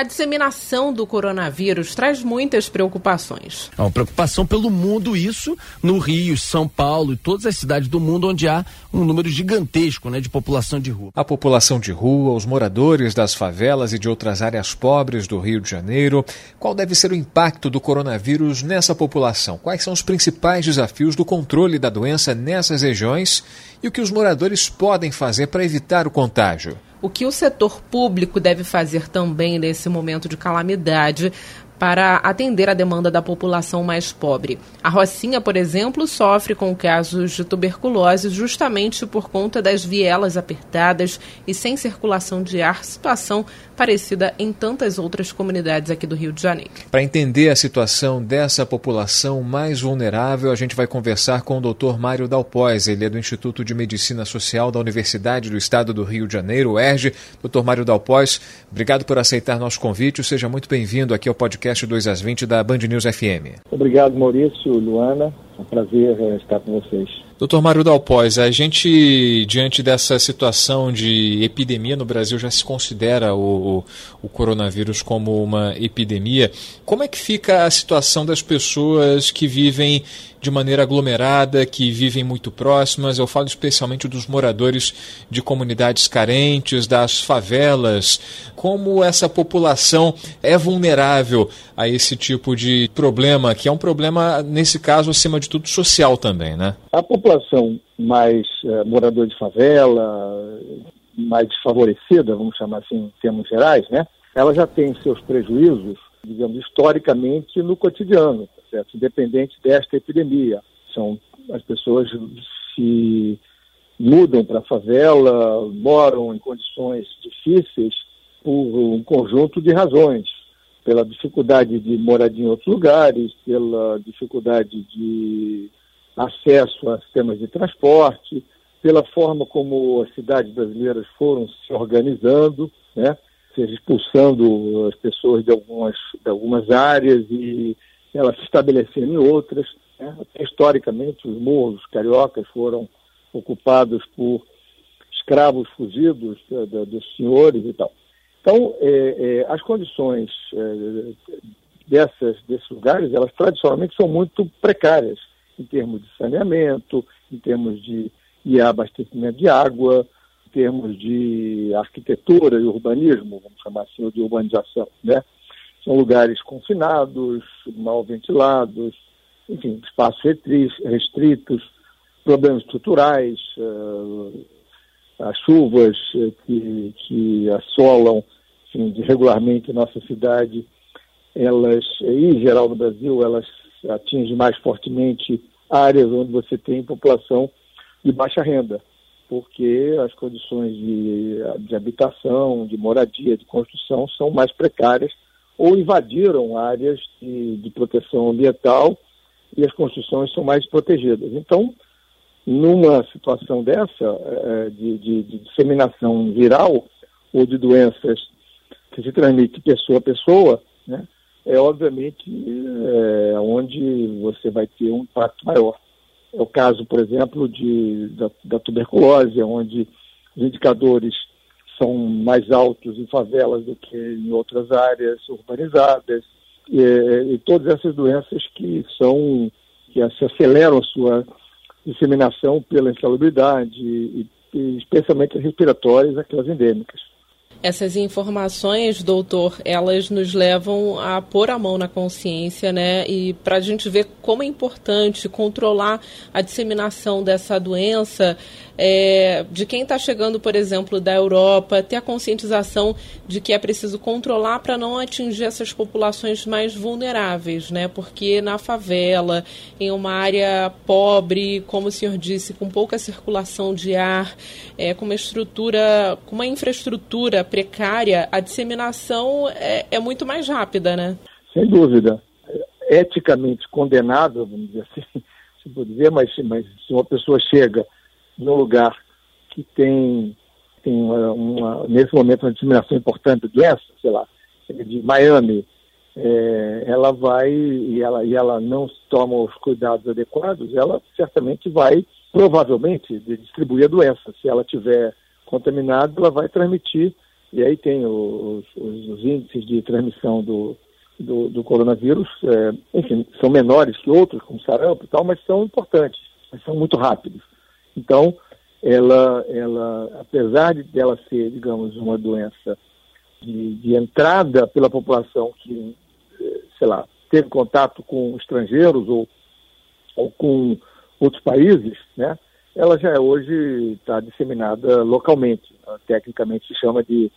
A disseminação do coronavírus traz muitas preocupações. É uma preocupação pelo mundo, isso no Rio, São Paulo e todas as cidades do mundo onde há um número gigantesco né, de população de rua. A população de rua, os moradores das favelas e de outras áreas pobres do Rio de Janeiro. Qual deve ser o impacto do coronavírus nessa população? Quais são os principais desafios do controle da doença nessas regiões e o que os moradores podem fazer para evitar o contágio? O que o setor público deve fazer também nesse momento de calamidade para atender a demanda da população mais pobre. A Rocinha, por exemplo, sofre com casos de tuberculose justamente por conta das vielas apertadas e sem circulação de ar, situação parecida em tantas outras comunidades aqui do Rio de Janeiro. Para entender a situação dessa população mais vulnerável, a gente vai conversar com o Dr. Mário Dalpois, ele é do Instituto de Medicina Social da Universidade do Estado do Rio de Janeiro, UERJ. Dr. Mário Dalpois, obrigado por aceitar nosso convite, seja muito bem-vindo aqui ao podcast podcast 2 às 20 da Band News FM. Obrigado, Maurício, Luana. É um prazer eh, estar com vocês. Doutor Mário Dalpós, a gente, diante dessa situação de epidemia no Brasil, já se considera o, o, o, coronavírus como uma epidemia. Como é que fica a situação das pessoas que vivem de maneira aglomerada, que vivem muito próximas? Eu falo especialmente dos moradores de comunidades carentes, das favelas. Como essa população é vulnerável a esse tipo de problema, que é um problema, nesse caso, acima de tudo, social também, né? A população mais é, morador de favela, mais desfavorecida, vamos chamar assim em termos gerais, né? Ela já tem seus prejuízos, digamos, historicamente no cotidiano, tá certo? independente desta epidemia. São as pessoas se mudam para a favela, moram em condições difíceis por um conjunto de razões pela dificuldade de moradia em outros lugares, pela dificuldade de acesso a sistemas de transporte, pela forma como as cidades brasileiras foram se organizando, né? seja expulsando as pessoas de algumas, de algumas áreas e elas se estabelecendo em outras. Né? Historicamente, os morros cariocas foram ocupados por escravos fugidos da, da, dos senhores e tal. Então, é, é, as condições é, dessas, desses lugares, elas tradicionalmente são muito precárias em termos de saneamento, em termos de, de abastecimento de água, em termos de arquitetura e urbanismo, vamos chamar assim, de urbanização, né? São lugares confinados, mal ventilados, enfim, espaços restritos, problemas estruturais, uh, as chuvas eh, que, que assolam enfim, regularmente nossa cidade, elas, em geral no Brasil, elas atingem mais fortemente áreas onde você tem população de baixa renda, porque as condições de, de habitação, de moradia, de construção são mais precárias ou invadiram áreas de, de proteção ambiental e as construções são mais protegidas. Então, numa situação dessa, é, de, de, de, disseminação viral ou de doenças que se transmitem pessoa a pessoa, né, é obviamente é, onde você vai ter um impacto maior. É o caso, por exemplo, de, da, da tuberculose, onde os indicadores são mais altos em favelas do que em outras áreas urbanizadas, e, e todas essas doenças que são que se aceleram a sua disseminação pela insalubridade, e, e especialmente as respiratórias, aquelas endêmicas. Essas informações, doutor, elas nos levam a pôr a mão na consciência, né? E para a gente ver como é importante controlar a disseminação dessa doença é, de quem está chegando, por exemplo, da Europa, ter a conscientização de que é preciso controlar para não atingir essas populações mais vulneráveis, né? Porque na favela, em uma área pobre, como o senhor disse, com pouca circulação de ar, é, com uma estrutura, com uma infraestrutura precária, a disseminação é, é muito mais rápida, né? Sem dúvida. Eticamente condenável, vamos dizer assim, se pode dizer, mas, mas se uma pessoa chega num lugar que tem, tem uma, uma, nesse momento uma disseminação importante de doença, sei lá, de Miami, é, ela vai e ela, e ela não toma os cuidados adequados, ela certamente vai, provavelmente, distribuir a doença. Se ela tiver contaminada, ela vai transmitir, e aí tem os, os, os índices de transmissão do, do, do coronavírus, é, enfim, são menores que outros, como sarampo e tal, mas são importantes, mas são muito rápidos. Então, ela, ela apesar de ela ser, digamos, uma doença de, de entrada pela população que sei lá, teve contato com estrangeiros ou, ou com outros países, né? Ela já é hoje está disseminada localmente, tecnicamente se chama de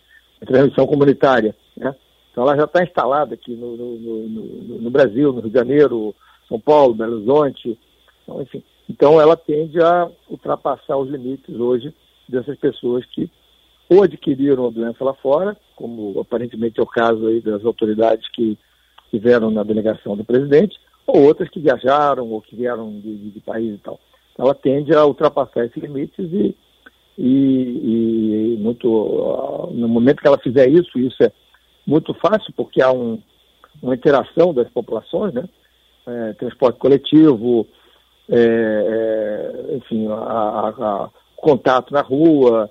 transmissão comunitária, né? Então ela já está instalada aqui no, no, no, no, Brasil, no Rio de Janeiro, São Paulo, Belo Horizonte, então, enfim. Então ela tende a ultrapassar os limites hoje dessas pessoas que ou adquiriram a doença lá fora, como aparentemente é o caso aí das autoridades que estiveram na delegação do presidente, ou outras que viajaram ou que vieram de, de, de país e tal. Ela tende a ultrapassar esses limites e, e, e, muito no momento que ela fizer isso, isso é muito fácil porque há um, uma interação das populações, né? É, transporte coletivo, é, é, enfim, a, a, a, contato na rua,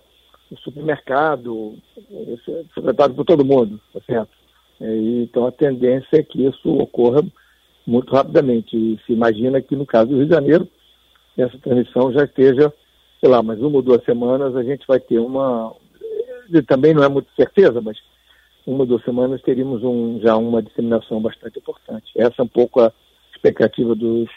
supermercado, é frequentado por todo mundo, tá certo? É, então a tendência é que isso ocorra muito rapidamente. E se imagina que no caso do Rio de Janeiro, essa transmissão já esteja, sei lá, mais uma ou duas semanas a gente vai ter uma. Também não é muito certeza, mas uma ou duas semanas teríamos um, já uma disseminação bastante importante. Essa é um pouco a expectativa dos,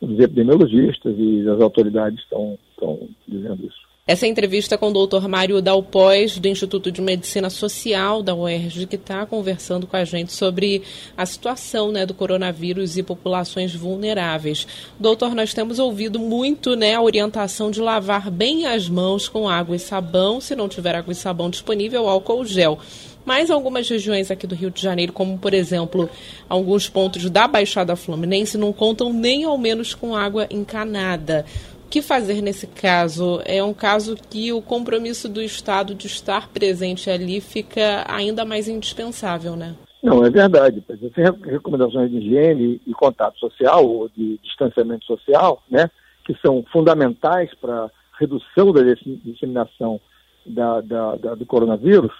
dos epidemiologistas e das autoridades estão, estão dizendo isso. Essa entrevista com o doutor Mário Dalpós, do Instituto de Medicina Social da UERJ, que está conversando com a gente sobre a situação né, do coronavírus e populações vulneráveis. Doutor, nós temos ouvido muito né, a orientação de lavar bem as mãos com água e sabão, se não tiver água e sabão disponível, álcool gel. Mas algumas regiões aqui do Rio de Janeiro, como por exemplo alguns pontos da Baixada Fluminense, não contam nem ao menos com água encanada. Que fazer nesse caso? É um caso que o compromisso do Estado de estar presente ali fica ainda mais indispensável, né? Não, é verdade. Essas recomendações de higiene e contato social, ou de distanciamento social, né, que são fundamentais para redução da disseminação da, da, da, do coronavírus,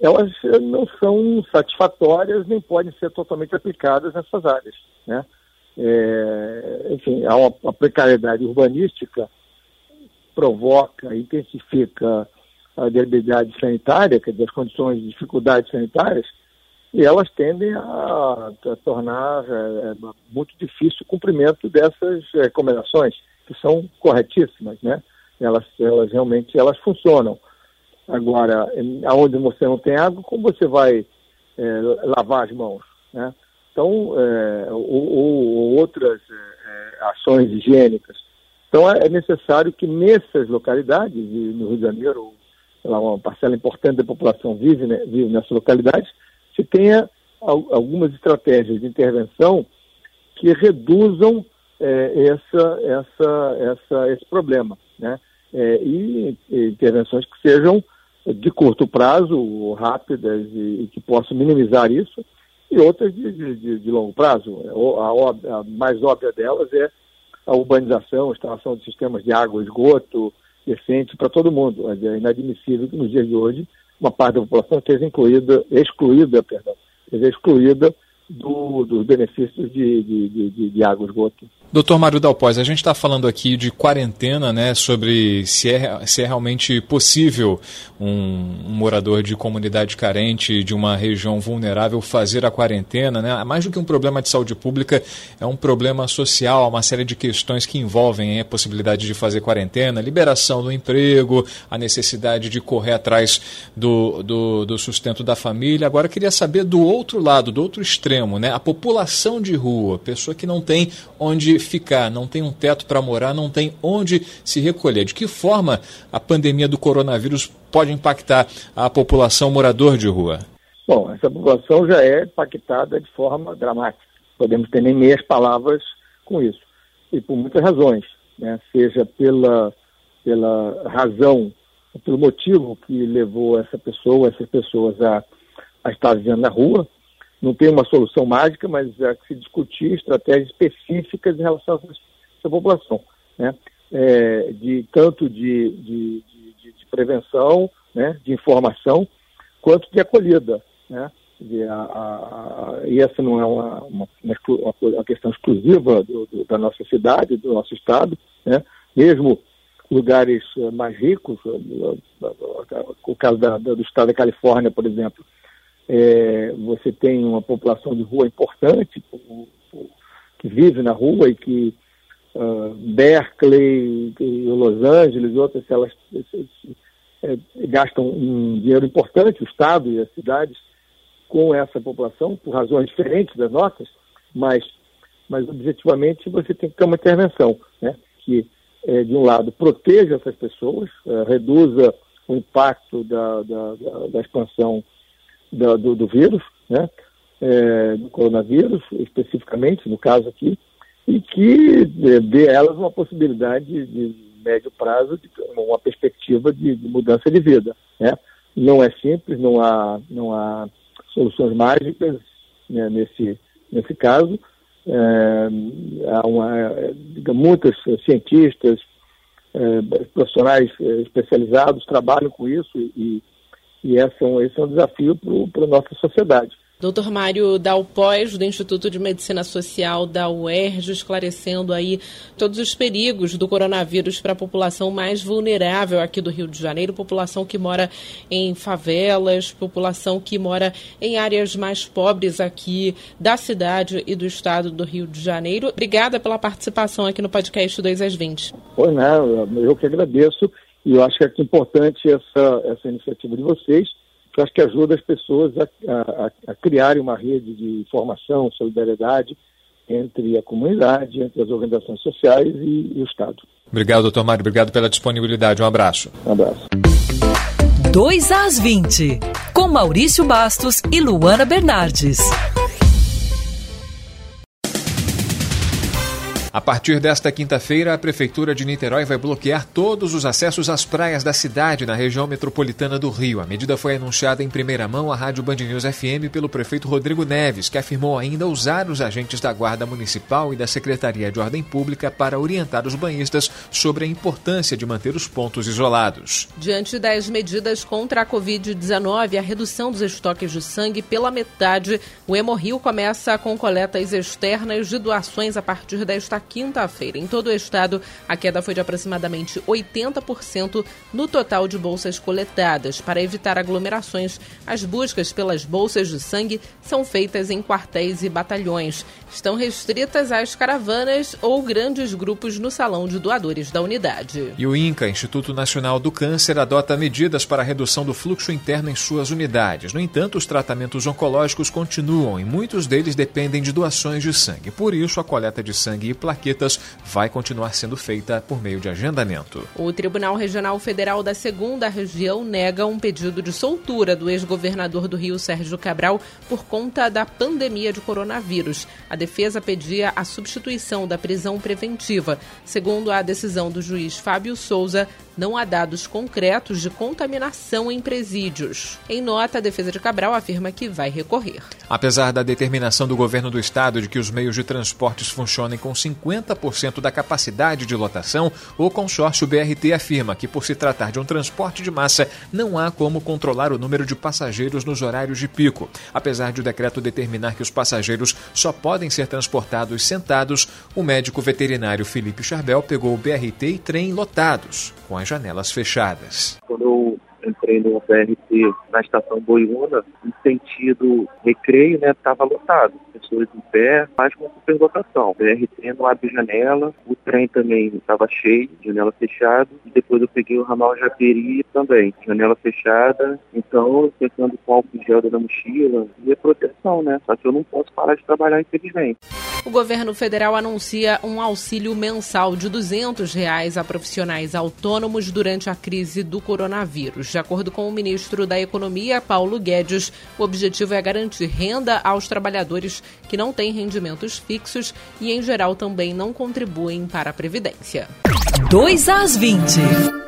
elas não são satisfatórias nem podem ser totalmente aplicadas nessas áreas. Né? É, enfim, uma, uma, precariedade urbanística provoca, intensifica a debilidade sanitária, quer dizer, as condições de dificuldades sanitárias, e elas tendem a, a tornar é, é muito difícil o cumprimento dessas recomendações, que são corretíssimas, né? Elas, elas realmente elas funcionam. Agora, aonde você não tem água, como você vai é, lavar as mãos, né? Então, é, ou, ou, outras é, ações higiênicas. Então, é necessário que nessas localidades, e no Rio de Janeiro, lá, uma parcela importante da população vive, né, vive nessas localidades, se tenha algumas estratégias de intervenção que reduzam é, essa, essa, essa, esse problema, né? É, e, e, intervenções que sejam de curto prazo, rápidas e, e que possam minimizar isso, e outras de, de, de longo prazo. A, a, mais óbvia delas é a urbanização, a instalação de sistemas de água esgoto decente para todo mundo. É inadmissível que nos dias de hoje uma parte da população esteja incluída, excluída, perdão, esteja excluída do, dos benefícios de, de, de, de água esgoto. Doutor Mário Dalpós, a gente está falando aqui de quarentena, né, sobre se é, se é realmente possível um, um, morador de comunidade carente, de uma região vulnerável, fazer a quarentena. Né? Mais do que um problema de saúde pública, é um problema social, uma série de questões que envolvem hein, a possibilidade de fazer quarentena, liberação do emprego, a necessidade de correr atrás do, do, do sustento da família. Agora, queria saber do outro lado, do outro extremo, né, a população de rua, pessoa que não tem onde ficar, não tem um teto para morar, não tem onde se recolher. De que forma a pandemia do coronavírus pode impactar a população morador de rua? Bom, essa população já é impactada de forma dramática. Podemos ter nem meias palavras com isso. E por muitas razões, né? seja pela, pela razão, pelo motivo que levou essa pessoa, essas pessoas a, a estar vivendo na rua, não tem uma solução mágica, mas é que se discutir estratégias específicas em relação a essa população, né? É, de tanto de, de, de, de, prevenção, né? de informação, quanto de acolhida, né? E, a, a, e essa não é uma, uma, uma questão exclusiva do, do, da nossa cidade, do nosso estado, né? Mesmo lugares eh, mais ricos, eh, o caso da, do estado da Califórnia, por exemplo, é, você tem uma população de rua importante que vive na rua e que uh, Berkeley, e Los Angeles e outras, elas é, gastam um dinheiro importante, o Estado e as cidades, com essa população, por razões diferentes das nossas, mas, mas objetivamente você tem que ter uma intervenção, né? que, é, de um lado, proteja essas pessoas, é, reduza o impacto da, da, da, da expansão do, do, do vírus, né? É, do coronavírus, especificamente, no caso aqui, e que dê a elas uma possibilidade de médio prazo, de uma perspectiva de, de mudança de vida. Né? Não é simples, não há, não há soluções mágicas né, nesse, nesse caso. É, há uma, muitos cientistas, é, profissionais é, especializados trabalham com isso e, e esse é um, esse é um desafio para a nossa sociedade. Doutor Mário Dalpós, do Instituto de Medicina Social da UERJ, esclarecendo aí todos os perigos do coronavírus para a população mais vulnerável aqui do Rio de Janeiro, população que mora em favelas, população que mora em áreas mais pobres aqui da cidade e do estado do Rio de Janeiro. Obrigada pela participação aqui no podcast 2 às 20. Pois não, eu que agradeço e eu acho que é importante essa, essa iniciativa de vocês, que eu acho que ajuda as pessoas a, a, a criarem uma rede de informação, solidariedade entre a comunidade, entre as organizações sociais e, e o Estado. Obrigado, doutor Mário. Obrigado pela disponibilidade. Um abraço. Um abraço. 2 às 20, com Maurício Bastos e Luana Bernardes. A partir desta quinta-feira, a Prefeitura de Niterói vai bloquear todos os acessos às praias da cidade na região metropolitana do Rio. A medida foi anunciada em primeira mão à Rádio Band News FM pelo prefeito Rodrigo Neves, que afirmou ainda usar os agentes da Guarda Municipal e da Secretaria de Ordem Pública para orientar os banhistas sobre a importância de manter os pontos isolados. Diante das medidas contra a Covid-19 e a redução dos estoques de sangue pela metade, o Hemorrio começa com coletas externas de doações a partir desta quinta-feira. Em todo o estado, a queda foi de aproximadamente 80% no total de bolsas coletadas. Para evitar aglomerações, as buscas pelas bolsas de sangue são feitas em quartéis e batalhões. Estão restritas às caravanas ou grandes grupos no salão de doadores da unidade. E o INCA, Instituto Nacional do Câncer, adota medidas para a redução do fluxo interno em suas unidades. No entanto, os tratamentos oncológicos continuam e muitos deles dependem de doações de sangue. Por isso, a coleta de sangue e plasma plaquetas vai continuar sendo feita por meio de agendamento. O Tribunal Regional Federal da Segunda Região nega um pedido de soltura do ex-governador do Rio, Sérgio Cabral, por conta da pandemia de coronavírus. A defesa pedia a substituição da prisão preventiva. Segundo a decisão do juiz Fábio Souza, não há dados concretos de contaminação em presídios. Em nota, a defesa de Cabral afirma que vai recorrer. Apesar da determinação do governo do estado de que os meios de transportes funcionem com 50% da capacidade de lotação, o consórcio BRT afirma que, por se tratar de um transporte de massa, não há como controlar o número de passageiros nos horários de pico. Apesar de o decreto determinar que os passageiros só podem ser transportados sentados, o médico veterinário Felipe Charbel pegou o BRT e trem lotados, com as janelas fechadas. Quando eu entrei no BRT na estação Boiúna, em sentido recreio, né, estava lotado. Pessoas em pé, mas com superlotação. O BRT não abre janela, o trem também estava cheio, janela fechada, e depois eu peguei o ramal Japeri também, janela fechada. Então, pensando com álcool gel da mochila e a proteção, né? Só que eu não posso parar de trabalhar, infelizmente. O governo federal anuncia um auxílio mensal de 200 reais a profissionais autônomos durante a crise do coronavírus. De acordo com o ministro da Economia, Paulo Guedes, o objetivo é garantir renda aos trabalhadores que não têm rendimentos fixos e, em geral, também não contribuem para a Previdência. 2 às 20.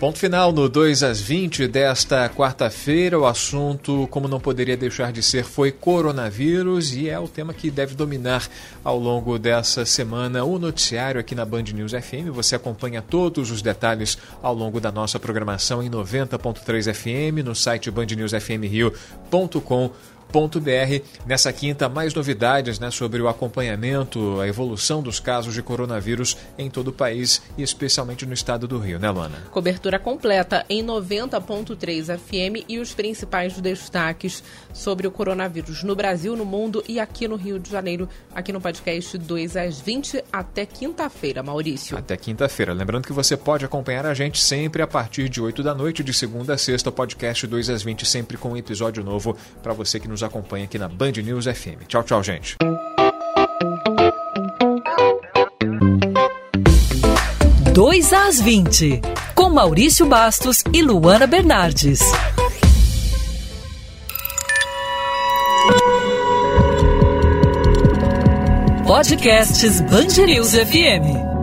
Ponto final no 2 às 20 desta quarta-feira. O assunto, como não poderia deixar de ser, foi coronavírus e é o tema que deve dominar ao longo dessa semana o noticiário aqui na Band News FM. Você acompanha todos os detalhes ao longo da nossa programação em 90.3 FM, no site bandnewsfmrio.com br Nessa quinta, mais novidades né, sobre o acompanhamento, a evolução dos casos de coronavírus em todo o país e especialmente no estado do Rio, né, Luana? Cobertura completa em 90.3 FM e os principais destaques sobre o coronavírus no Brasil, no mundo e aqui no Rio de Janeiro, aqui no podcast 2 às 20 até quinta-feira, Maurício. Até quinta-feira. Lembrando que você pode acompanhar a gente sempre a partir de 8 da noite, de segunda a sexta, podcast 2 às 20, sempre com um episódio novo para você que nos nos acompanha aqui na Band News FM. Tchau, tchau, gente. Dois às 20, com Maurício Bastos e Luana Bernardes. Podcasts Band News FM.